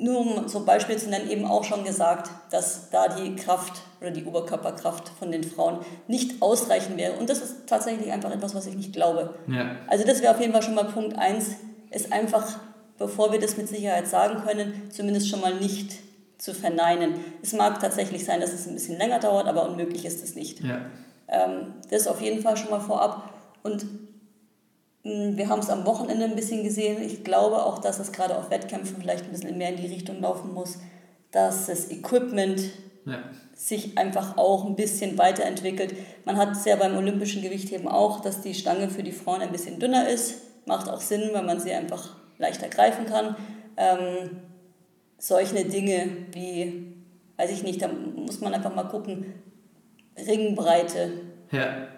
B: nur um ein Beispiel zu nennen, eben auch schon gesagt, dass da die Kraft oder die Oberkörperkraft von den Frauen nicht ausreichend wäre. Und das ist tatsächlich einfach etwas, was ich nicht glaube. Ja. Also das wäre auf jeden Fall schon mal Punkt 1, ist einfach, bevor wir das mit Sicherheit sagen können, zumindest schon mal nicht zu verneinen. Es mag tatsächlich sein, dass es ein bisschen länger dauert, aber unmöglich ist es nicht. Ja. Ähm, das auf jeden Fall schon mal vorab. Und wir haben es am Wochenende ein bisschen gesehen. Ich glaube auch, dass es gerade auf Wettkämpfen vielleicht ein bisschen mehr in die Richtung laufen muss, dass das Equipment ja. sich einfach auch ein bisschen weiterentwickelt. Man hat es ja beim olympischen Gewichtheben auch, dass die Stange für die Frauen ein bisschen dünner ist. Macht auch Sinn, weil man sie einfach leichter greifen kann. Ähm, solche Dinge wie, weiß ich nicht, da muss man einfach mal gucken, Ringbreite. Ja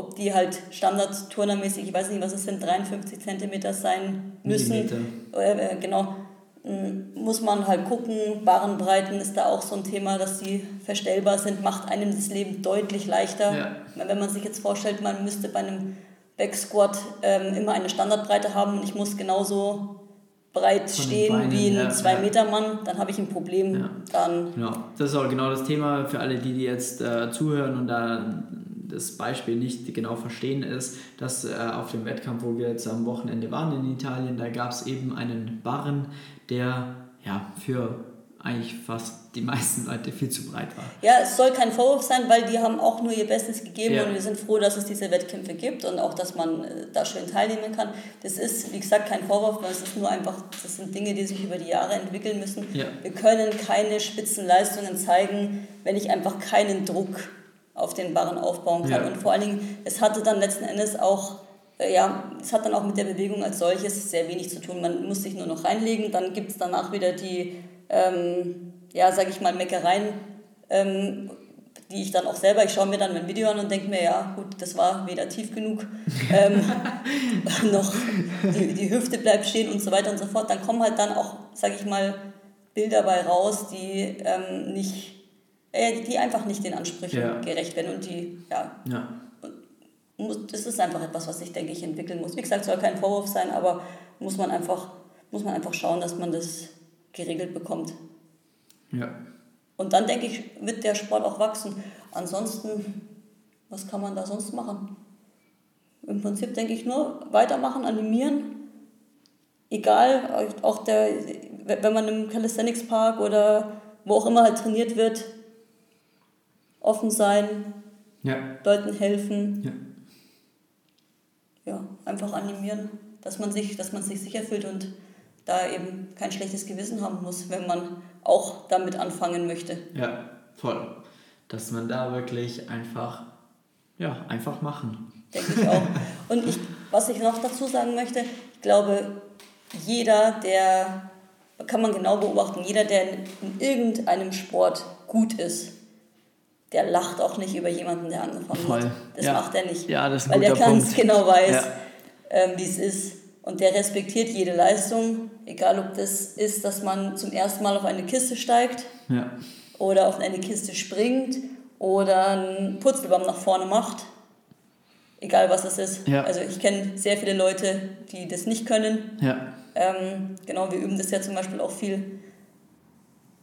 B: ob die halt standardturnermäßig, ich weiß nicht, was es sind, 53 cm sein müssen. Äh, genau. Hm, muss man halt gucken, Barrenbreiten ist da auch so ein Thema, dass die verstellbar sind, macht einem das Leben deutlich leichter. Ja. Wenn man sich jetzt vorstellt, man müsste bei einem Backsquat ähm, immer eine Standardbreite haben und ich muss genauso breit stehen Beinen, wie ein 2-Meter-Mann, ja. dann habe ich ein Problem. Ja. Dann
A: genau. Das ist auch genau das Thema für alle, die, die jetzt äh, zuhören und da das Beispiel nicht genau verstehen, ist, dass äh, auf dem Wettkampf, wo wir jetzt am Wochenende waren in Italien, da gab es eben einen Barren, der ja für eigentlich fast die meisten Leute viel zu breit war.
B: Ja, es soll kein Vorwurf sein, weil die haben auch nur ihr Bestes gegeben ja. und wir sind froh, dass es diese Wettkämpfe gibt und auch, dass man äh, da schön teilnehmen kann. Das ist, wie gesagt, kein Vorwurf, weil es ist nur einfach, das sind Dinge, die sich über die Jahre entwickeln müssen. Ja. Wir können keine Spitzenleistungen zeigen, wenn ich einfach keinen Druck auf den Barren aufbauen kann. Ja. Und vor allen Dingen, es hatte dann letzten Endes auch, äh, ja, es hat dann auch mit der Bewegung als solches sehr wenig zu tun. Man muss sich nur noch reinlegen, dann gibt es danach wieder die, ähm, ja, sag ich mal, Meckereien. Ähm, die ich dann auch selber, ich schaue mir dann mein Video an und denke mir, ja gut, das war weder tief genug, ähm, noch die, die Hüfte bleibt stehen und so weiter und so fort. Dann kommen halt dann auch, sage ich mal, Bilder bei raus, die ähm, nicht, äh, die einfach nicht den Ansprüchen ja. gerecht werden und die, ja. ja. Das ist einfach etwas, was ich, denke ich, entwickeln muss. Wie gesagt, soll kein Vorwurf sein, aber muss man einfach, muss man einfach schauen, dass man das geregelt bekommt. Ja. Und dann denke ich, wird der Sport auch wachsen. Ansonsten, was kann man da sonst machen? Im Prinzip denke ich nur weitermachen, animieren. Egal, auch der, wenn man im Calisthenics Park oder wo auch immer halt trainiert wird, offen sein, ja. Leuten helfen. Ja. ja, einfach animieren, dass man sich, dass man sich sicher fühlt und da eben kein schlechtes Gewissen haben muss, wenn man auch damit anfangen möchte.
A: Ja, voll. Dass man da wirklich einfach, ja, einfach machen.
B: Denke ich auch. Und ich, was ich noch dazu sagen möchte, ich glaube, jeder, der, kann man genau beobachten, jeder, der in irgendeinem Sport gut ist, der lacht auch nicht über jemanden, der angefangen Voll. hat. Das ja. macht er nicht. Ja, das ist ein weil er ganz genau weiß, ja. ähm, wie es ist. Und der respektiert jede Leistung, egal ob das ist, dass man zum ersten Mal auf eine Kiste steigt ja. oder auf eine Kiste springt oder einen Purzelbaum nach vorne macht. Egal was das ist. Also ich kenne sehr viele Leute, die das nicht können. Ähm, genau, wir üben das ja zum Beispiel auch viel.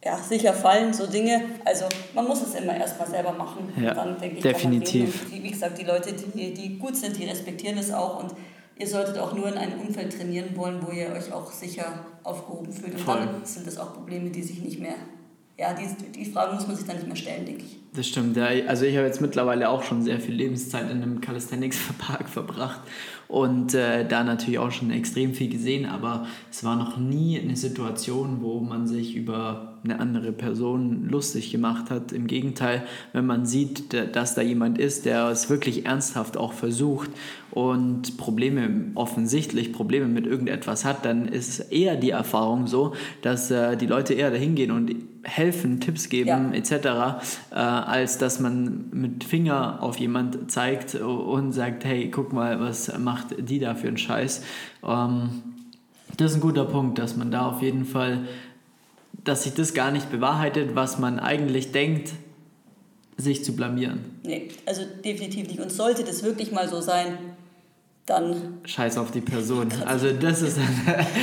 B: Ja, sicher fallen, so Dinge. Also man muss es immer erstmal selber machen. Ja, dann, denke ich, definitiv. Die, wie gesagt, die Leute, die, die gut sind, die respektieren es auch und ihr solltet auch nur in einem Umfeld trainieren wollen, wo ihr euch auch sicher aufgehoben fühlt. Und Voll. dann sind das auch Probleme, die sich nicht mehr, ja, die, die Fragen muss man sich dann nicht mehr stellen, denke ich.
A: Das stimmt, ja. Also ich habe jetzt mittlerweile auch schon sehr viel Lebenszeit in einem Calisthenics-Park verbracht und äh, da natürlich auch schon extrem viel gesehen, aber es war noch nie eine Situation, wo man sich über eine andere Person lustig gemacht hat. Im Gegenteil, wenn man sieht, dass da jemand ist, der es wirklich ernsthaft auch versucht und Probleme, offensichtlich Probleme mit irgendetwas hat, dann ist eher die Erfahrung so, dass äh, die Leute eher dahin gehen und helfen, Tipps geben ja. etc., äh, als dass man mit Finger auf jemand zeigt und sagt, hey, guck mal, was macht die da für einen Scheiß. Ähm, das ist ein guter Punkt, dass man da auf jeden Fall, dass sich das gar nicht bewahrheitet, was man eigentlich denkt, sich zu blamieren.
B: Nee, also definitiv nicht. Und sollte das wirklich mal so sein, dann.
A: Scheiß auf die Person. Also, das ist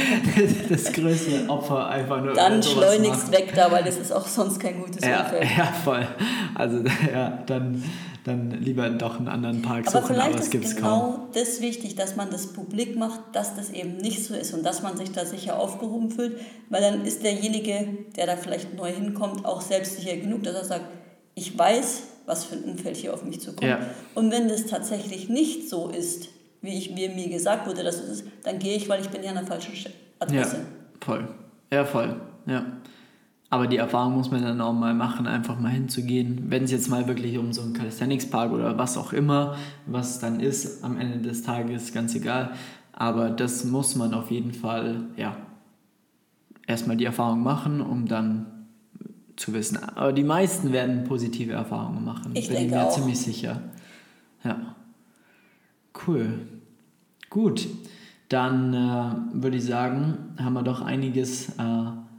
A: das größte Opfer, einfach nur.
B: Dann schleunigst weg da, weil das ist auch sonst kein gutes
A: ja, Umfeld. Ja, voll. Also, ja, dann, dann lieber doch einen anderen Park
B: aber suchen, vielleicht aber es gibt es genau kaum. das wichtig, dass man das publik macht, dass das eben nicht so ist und dass man sich da sicher aufgehoben fühlt, weil dann ist derjenige, der da vielleicht neu hinkommt, auch selbstsicher genug, dass er sagt, ich weiß, was für ein Umfeld hier auf mich zukommt. Ja. Und wenn das tatsächlich nicht so ist, wie, ich, wie mir gesagt wurde, dass es ist, dann gehe ich, weil ich bin ja an der falschen Adresse.
A: Ja, voll. Ja, voll. Ja. Aber die Erfahrung muss man dann auch mal machen, einfach mal hinzugehen. Wenn es jetzt mal wirklich um so einen Calisthenics-Park oder was auch immer, was dann ist, am Ende des Tages ganz egal. Aber das muss man auf jeden Fall, ja, erstmal die Erfahrung machen, um dann zu wissen. Aber die meisten werden positive Erfahrungen machen. Ich bin denke mir auch. ziemlich sicher. Ja. Cool. Gut, dann äh, würde ich sagen, haben wir doch einiges äh,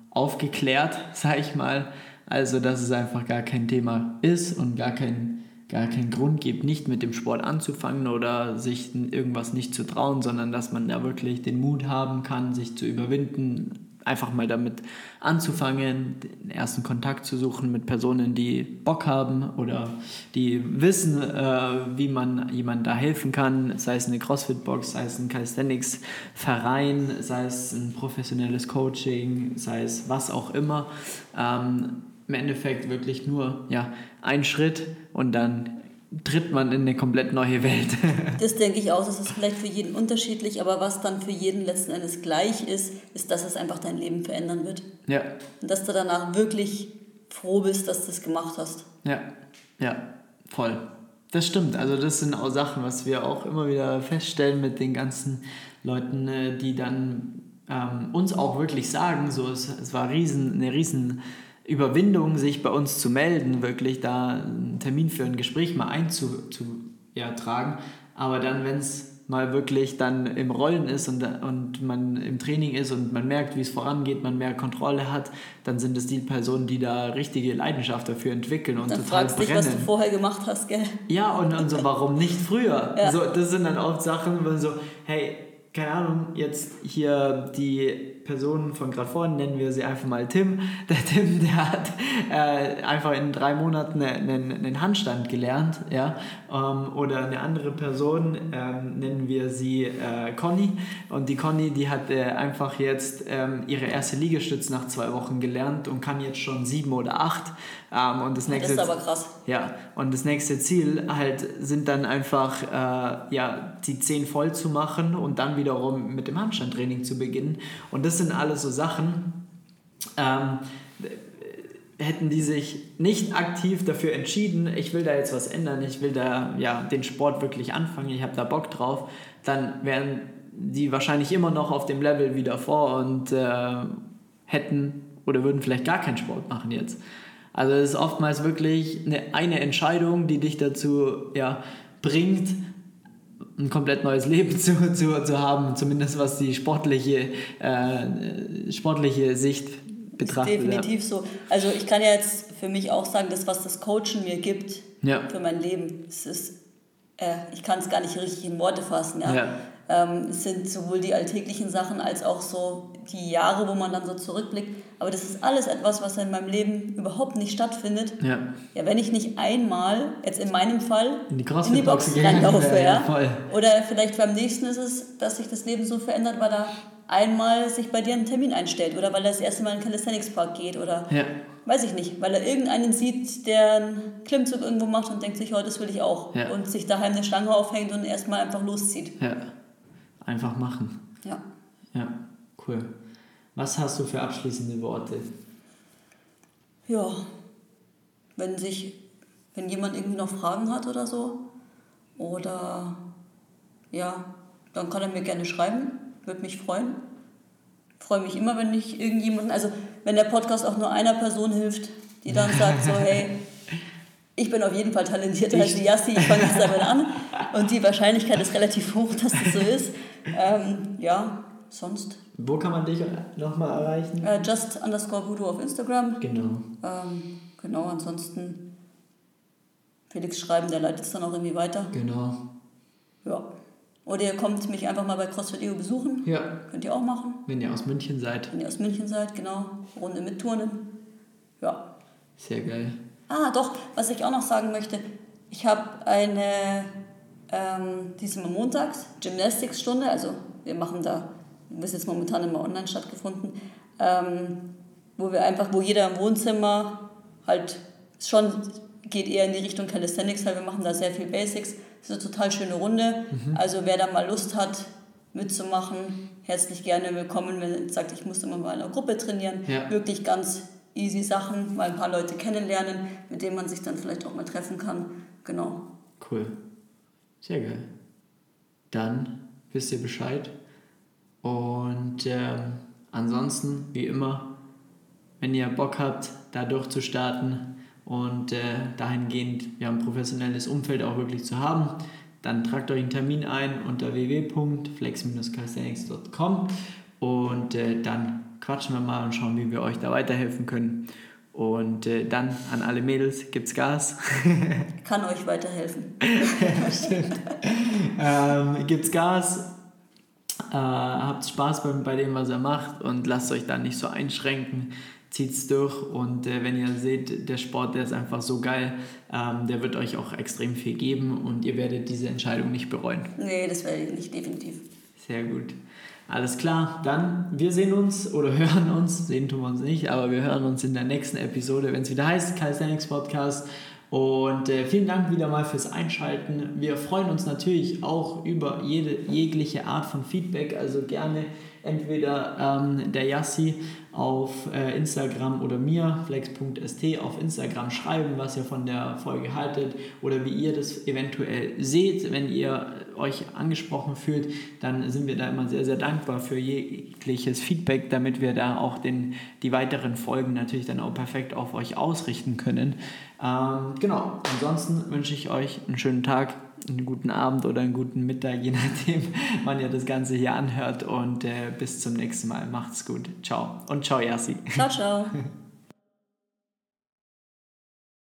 A: aufgeklärt, sag ich mal. Also, dass es einfach gar kein Thema ist und gar kein, gar keinen Grund gibt, nicht mit dem Sport anzufangen oder sich irgendwas nicht zu trauen, sondern dass man da wirklich den Mut haben kann, sich zu überwinden, einfach mal damit anzufangen, den ersten Kontakt zu suchen mit Personen, die Bock haben oder die wissen, äh, wie man jemandem da helfen kann, sei es eine CrossFit-Box, sei es ein Calisthenics-Verein, sei es ein professionelles Coaching, sei es was auch immer. Ähm, Im Endeffekt wirklich nur ja, ein Schritt und dann tritt man in eine komplett neue Welt.
B: das denke ich auch. Das ist vielleicht für jeden unterschiedlich, aber was dann für jeden letzten Endes gleich ist, ist, dass es einfach dein Leben verändern wird. Ja. Und dass du danach wirklich froh bist, dass du es gemacht hast.
A: Ja, ja, voll. Das stimmt. Also das sind auch Sachen, was wir auch immer wieder feststellen mit den ganzen Leuten, äh, die dann ähm, uns auch wirklich sagen, so es, es war riesen, eine riesen Überwindung, sich bei uns zu melden, wirklich da einen Termin für ein Gespräch mal einzutragen. Ja, Aber dann, wenn es mal wirklich dann im Rollen ist und, und man im Training ist und man merkt, wie es vorangeht, man mehr Kontrolle hat, dann sind es die Personen, die da richtige Leidenschaft dafür entwickeln und
B: dann total fragst brennen. Dich, was du vorher gemacht hast, gell?
A: Ja, und, und so, warum nicht früher? Ja. So, das sind dann oft Sachen, wo so, hey, keine Ahnung, jetzt hier die Person von gerade vorhin, nennen wir sie einfach mal Tim. Der Tim, der hat äh, einfach in drei Monaten einen, einen Handstand gelernt, ja. Ähm, oder eine andere Person, ähm, nennen wir sie äh, Conny. Und die Conny, die hat äh, einfach jetzt ähm, ihre erste Liegestütz nach zwei Wochen gelernt und kann jetzt schon sieben oder acht. Ähm, und das, nächste,
B: das ist aber krass.
A: Ja, und das nächste Ziel halt sind dann einfach, äh, ja, die zehn voll zu machen und dann wiederum mit dem Handstandtraining zu beginnen. Und das sind alles so Sachen, ähm, hätten die sich nicht aktiv dafür entschieden, ich will da jetzt was ändern, ich will da ja den Sport wirklich anfangen, ich habe da Bock drauf, dann wären die wahrscheinlich immer noch auf dem Level wie davor und äh, hätten oder würden vielleicht gar keinen Sport machen jetzt. Also es ist oftmals wirklich eine, eine Entscheidung, die dich dazu ja, bringt, ein komplett neues Leben zu, zu, zu haben, zumindest was die sportliche, äh, sportliche Sicht betrachtet.
B: Definitiv ja. so. Also ich kann ja jetzt für mich auch sagen, das, was das Coachen mir gibt ja. für mein Leben, es ist, äh, ich kann es gar nicht richtig in Worte fassen. Ja? ja. Ähm, es sind sowohl die alltäglichen Sachen als auch so die Jahre, wo man dann so zurückblickt. Aber das ist alles etwas, was in meinem Leben überhaupt nicht stattfindet. Ja. Ja, wenn ich nicht einmal, jetzt in meinem Fall, in die, in die Box reinlaufe. Ja, ja. Oder vielleicht beim nächsten ist es, dass sich das Leben so verändert, weil da einmal sich bei dir ein Termin einstellt oder weil er das erste Mal in den Calisthenics Park geht oder ja. weiß ich nicht, weil er irgendeinen sieht, der einen Klimmzug irgendwo macht und denkt sich, oh, das will ich auch ja. und sich daheim eine Stange aufhängt und erstmal einfach loszieht.
A: Ja, einfach machen. Ja. Ja, cool. Was hast du für abschließende Worte?
B: Ja, wenn sich, wenn jemand irgendwie noch Fragen hat oder so, oder ja, dann kann er mir gerne schreiben, würde mich freuen. Freue mich immer, wenn ich irgendjemanden, also wenn der Podcast auch nur einer Person hilft, die dann sagt so, hey, ich bin auf jeden Fall talentierter als Yassi, ich fange jetzt damit an. Und die Wahrscheinlichkeit ist relativ hoch, dass das so ist. Ähm, ja, sonst
A: wo kann man dich nochmal erreichen?
B: Uh, just underscore Voodoo auf Instagram. Genau. Ähm, genau, ansonsten Felix schreiben, der leitet es dann auch irgendwie weiter. Genau. Ja. Oder ihr kommt mich einfach mal bei CrossFit EU besuchen. Ja. Könnt ihr auch machen.
A: Wenn ihr aus München seid.
B: Wenn ihr aus München seid, genau. Runde mit Turnen. Ja.
A: Sehr geil.
B: Ah, doch, was ich auch noch sagen möchte. Ich habe eine, ähm, diesmal montags, Gymnastics-Stunde. Also wir machen da das ist jetzt momentan immer online stattgefunden, ähm, wo wir einfach, wo jeder im Wohnzimmer halt schon geht eher in die Richtung Calisthenics, weil wir machen da sehr viel Basics. Das ist eine total schöne Runde. Mhm. Also wer da mal Lust hat, mitzumachen, herzlich gerne willkommen. Wenn er sagt, ich muss immer mal in einer Gruppe trainieren, ja. wirklich ganz easy Sachen, mal ein paar Leute kennenlernen, mit denen man sich dann vielleicht auch mal treffen kann. Genau.
A: Cool. Sehr geil. Dann wisst ihr Bescheid. Und äh, ansonsten, wie immer, wenn ihr Bock habt, da durchzustarten und äh, dahingehend ja, ein professionelles Umfeld auch wirklich zu haben, dann tragt euch einen Termin ein unter www.flex-calisthenics.com und äh, dann quatschen wir mal und schauen, wie wir euch da weiterhelfen können. Und äh, dann an alle Mädels, gibt's Gas.
B: Kann euch weiterhelfen.
A: Stimmt. ähm, gibt's Gas äh, habt Spaß bei, bei dem, was er macht und lasst euch da nicht so einschränken. Zieht es durch und äh, wenn ihr seht, der Sport, der ist einfach so geil, ähm, der wird euch auch extrem viel geben und ihr werdet diese Entscheidung nicht bereuen.
B: Nee, das werde ich nicht, definitiv.
A: Sehr gut. Alles klar, dann wir sehen uns oder hören uns, sehen tun wir uns nicht, aber wir hören uns in der nächsten Episode, wenn es wieder heißt, Calisthenics Podcast. Und äh, vielen Dank wieder mal fürs Einschalten. Wir freuen uns natürlich auch über jede, jegliche Art von Feedback, also gerne entweder ähm, der Yassi auf äh, Instagram oder mir, flex.st, auf Instagram schreiben, was ihr von der Folge haltet oder wie ihr das eventuell seht. Wenn ihr euch angesprochen fühlt, dann sind wir da immer sehr, sehr dankbar für jegliches Feedback, damit wir da auch den, die weiteren Folgen natürlich dann auch perfekt auf euch ausrichten können. Ähm, genau, ansonsten wünsche ich euch einen schönen Tag einen guten Abend oder einen guten Mittag, je nachdem, wann ihr das Ganze hier anhört. Und äh, bis zum nächsten Mal. Macht's gut. Ciao. Und ciao, Yassi.
B: Ciao, ciao.